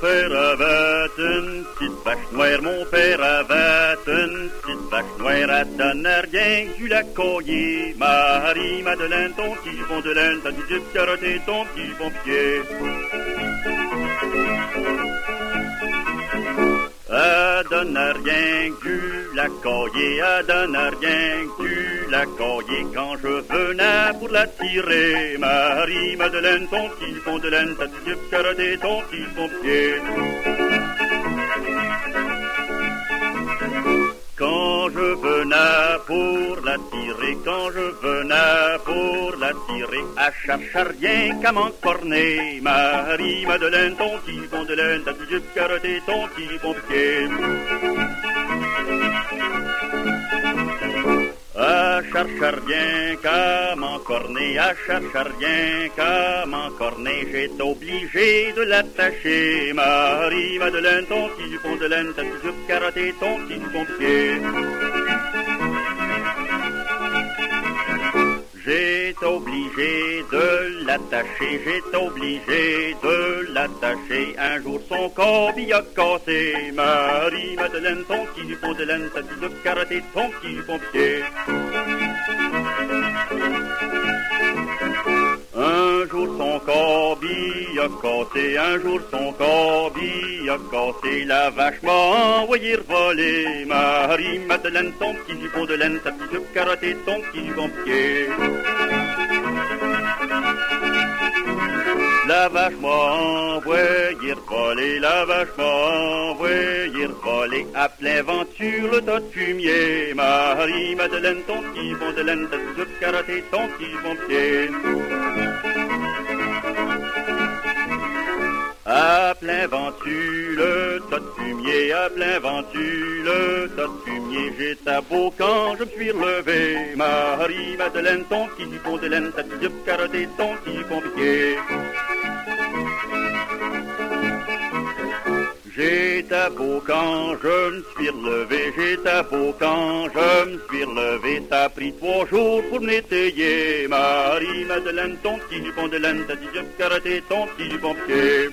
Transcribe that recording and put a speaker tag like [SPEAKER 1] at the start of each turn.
[SPEAKER 1] père avait une petite vache noire, mon père avait une petite vache noire à donner rien du la. Marie, Madeleine, ton petit fond de laine, t'as du carotte ton petit pompier. À donner rien du la coyer, à donner rien du la coyer quand je venais pour la tirer. Marie, Madeleine, ton petit fond de laine, t'as du carotte ton petit pompier. Quand je venais pour la tirer, quand je pour la tirer, à chercher rien qu'à m'encorner. Marie, Madeleine, ton petit fond de laine, t'as du carotte ton petit pompier. À chercher rien qu'à m'encorner, à chercher rien qu'à m'encorner, j'étais obligé de l'attacher. Marie, Madeleine, ton petit fond de laine, t'as du carotte ton petit pompier. Obligé de l'attacher, j'étais obligé de l'attacher. Un jour son corps a cassé. Marie, Madeleine, ton petit fond de laine, t'as du carotte ton petit pompier. Un jour son corbi a cassé, un jour son corbi a cassé, la vache m'a envoyé voler. Marie, Madeleine, ton petit fond de laine, ta petite carotte ton petit pompier. La vache m'a envoyé voler, la vache m'a voler, à plein vent sur le tas de fumier. Marie, Madeleine, ton petit fond de laine, ta petite carotte ton petit pompier. À plein ventu, le tas de fumier, à plein ventu, le tas de fumier, j'étais beau quand je me suis relevé. Marie, Madeleine, ton petit fond de laine, ta petite carotte ton petit pompier. J'étais beau quand je me suis relevé, j'étais beau quand je me suis relevé. A pris trois jours pour m'étayer. Marie, Madeleine, ton petit fond de laine, ta petite carotte ton petit pompier.